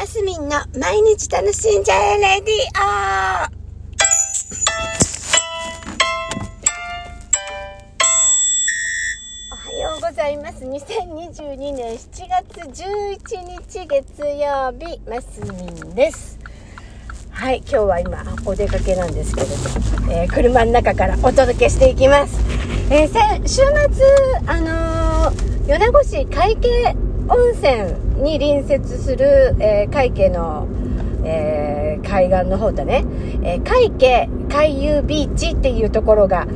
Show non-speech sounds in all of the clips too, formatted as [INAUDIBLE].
マスミンの毎日楽しんじゃえレディオおはようございます。2022年7月11日月曜日、マスミンです。はい、今日は今お出かけなんですけれど、えー車の中からお届けしていきます。えー週末、あのー米子市海景温泉に隣接する、えー海景の、えー海岸の方だね、えー海景海遊ビーチっていうところが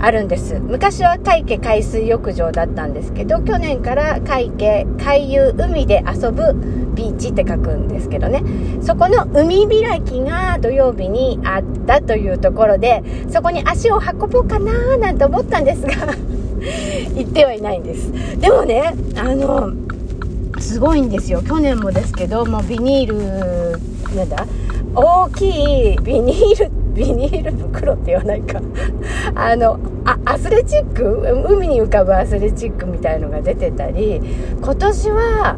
あるんです。昔は海景海水浴場だったんですけど去年から海景海遊海で遊ぶビーチって書くんですけどねそこの海開きが土曜日にあったというところでそこに足を運ぼうかななんて思ったんですが行ってはいないんですでもねあのすごいんですよ。去年もですけどもビニールなんだ？大きいビニールビニール袋って言わないか。[LAUGHS] あのあアスレチック？海に浮かぶアスレチックみたいのが出てたり今年は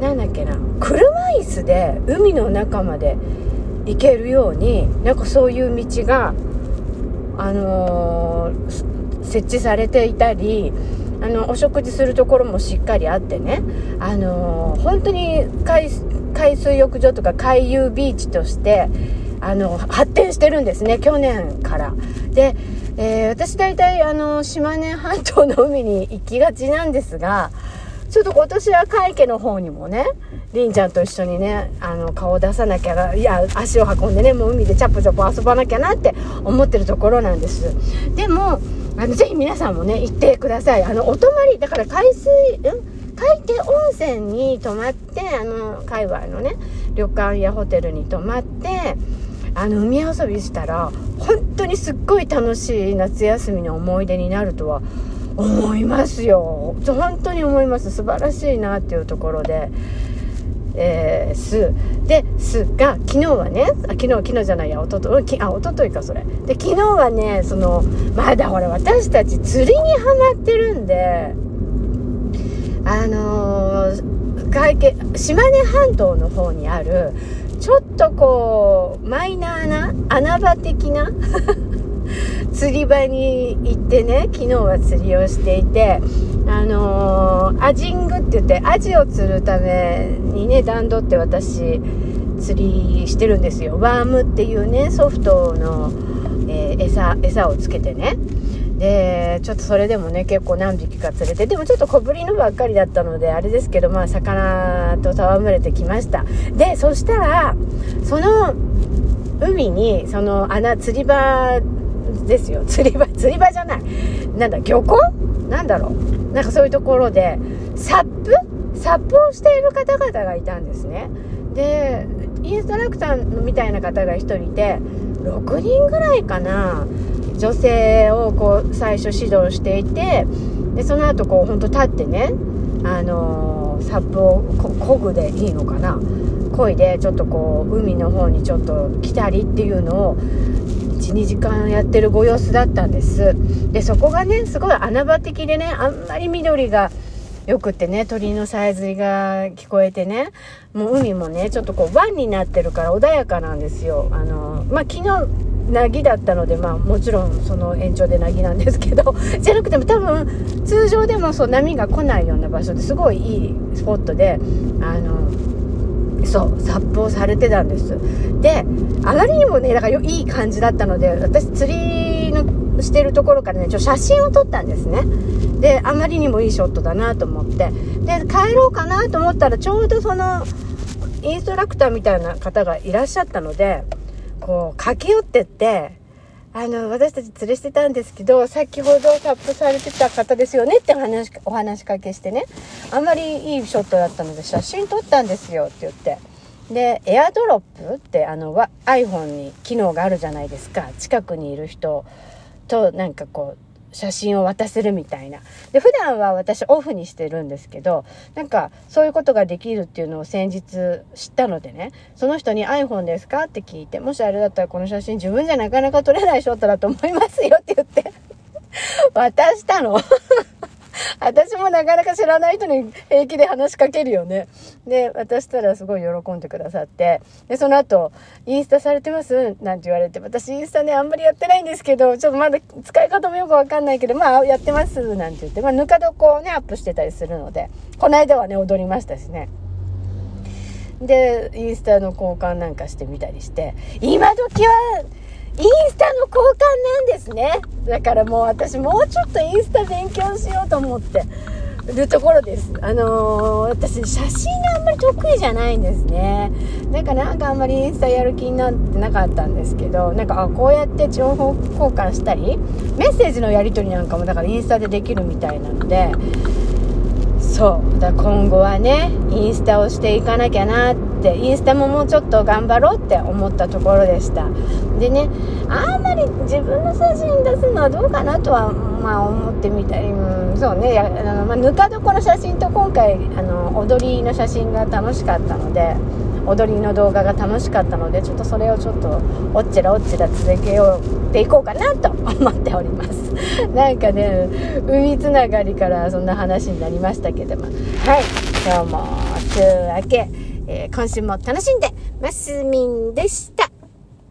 なんだっけな？車椅子で海の中まで行けるようになんかそういう道があのー設置されていたりあのお食事するところもしっかりあってね、あの本当に海水浴場とか海遊ビーチとしてあの発展してるんですね去年から。で、えー私大体あの島根半島の海に行きがちなんですがちょっと今年は海家の方にもねりんちゃんと一緒にねあの顔を出さなきゃいや足を運んでねもう海でチャップチャプ遊ばなきゃなって思ってるところなんですでもあのぜひ皆さんもね行ってください。あのお泊まりだから海水ん？海底温泉に泊まってあの界隈のね旅館やホテルに泊まってあの海遊びしたら本当にすっごい楽しい夏休みの思い出になるとは思いますよ。本当に思います。素晴らしいなっていうところで。えー、す。ですが昨日はねあ昨日昨日じゃないやおとときあおとといかそれ。で昨日はねそのまだほら私たち釣りにはまってるんであのー、外見島根半島の方にあるちょっとこうマイナーな穴場的な [LAUGHS] 釣り場に行ってね昨日は釣りをしていてあのーアジングって言ってアジを釣るためにね段取って私釣りしてるんですよ。ワームっていうねソフトの、えー餌餌をつけてね。でちょっとそれでもね結構何匹か釣れてでもちょっと小ぶりのばっかりだったのであれですけどまあ魚と戯れてきました。でそしたらその海にその穴釣り場ですよ。[LAUGHS] 釣り場釣り場じゃない。なんだ漁港？なんだろう。なんかそういうところでサップ？サップをしている方々がいたんですね。でインストラクターみたいな方が1人いて6人ぐらいかな。女性をこう最初指導していてでその後こうほんと立ってねあのーサップをこ漕ぐでいいのかな。漕いでちょっとこう海の方にちょっと来たりっていうのを12時間やってるご様子だったんです。でそこがねすごい穴場的でねあんまり緑がよくってね鳥のさえずりが聞こえてねもう海もねちょっとこう湾になってるから穏やかなんですよ。あのまあ昨日なぎだったのでまあもちろんその延長でなぎなんですけど [LAUGHS] じゃなくても多分通常でもそう波が来ないような場所ですごいいいスポットであのそう殺法されてたんです。であまりにもねだからいい感じだったので私釣りのしてるところからねちょ写真を撮ったんですね。であまりにもいいショットだなと思って。で帰ろうかなと思ったらちょうどそのインストラクターみたいな方がいらっしゃったのでこう駆け寄ってってあの私たち連れしてたんですけど先ほどタップされてた方ですよねって話お話しかけしてね。あんまりいいショットだったので写真撮ったんですよって言って。でエアドロップってあの iPhone に機能があるじゃないですか。近くにいる人となんかこう写真を渡せるみたいな。で普段は私オフにしてるんですけどなんかそういうことができるっていうのを先日知ったのでねその人に iPhone ですか？って聞いてもしあれだったらこの写真自分じゃなかなか撮れないショットだと思いますよって言って渡したの。私もなかなか知らない人に平気で話しかけるよね。で、渡したらすごい喜んでくださって、で、その後、インスタされてます？なんて言われて、私インスタね、あんまりやってないんですけど、ちょっとまだ使い方もよくわかんないけど、まあ、やってますなんて言って、まあ、ぬか床をね、アップしてたりするので、この間はね、踊りましたしね。で、インスタの交換なんかしてみたりして、今時は、インスタの交換なんですね。だからもう私もうちょっとインスタ勉強しようと思ってるところです。あのー、私写真があんまり得意じゃないんですね。だからなんかあんまりインスタやる気になってなかったんですけど、なんかあこうやって情報交換したり、メッセージのやり取りなんかもだからインスタでできるみたいなので、そう。だ今後はねインスタをしていかなきゃなってインスタももうちょっと頑張ろうって思ったところでした。でねあんまり自分の写真出すのはどうかなとはまあ思ってみたり、うん、そうね。あの、まあ、ぬか床の写真と今回あの踊りの写真が楽しかったので踊りの動画が楽しかったのでちょっとそれをちょっとおっちらおっちら続けようっていこうかなと思っております。[LAUGHS] なんかね海つながりからそんな話になりましたけども。はい。今日も週明け、えー、今週も楽しんでますみんでした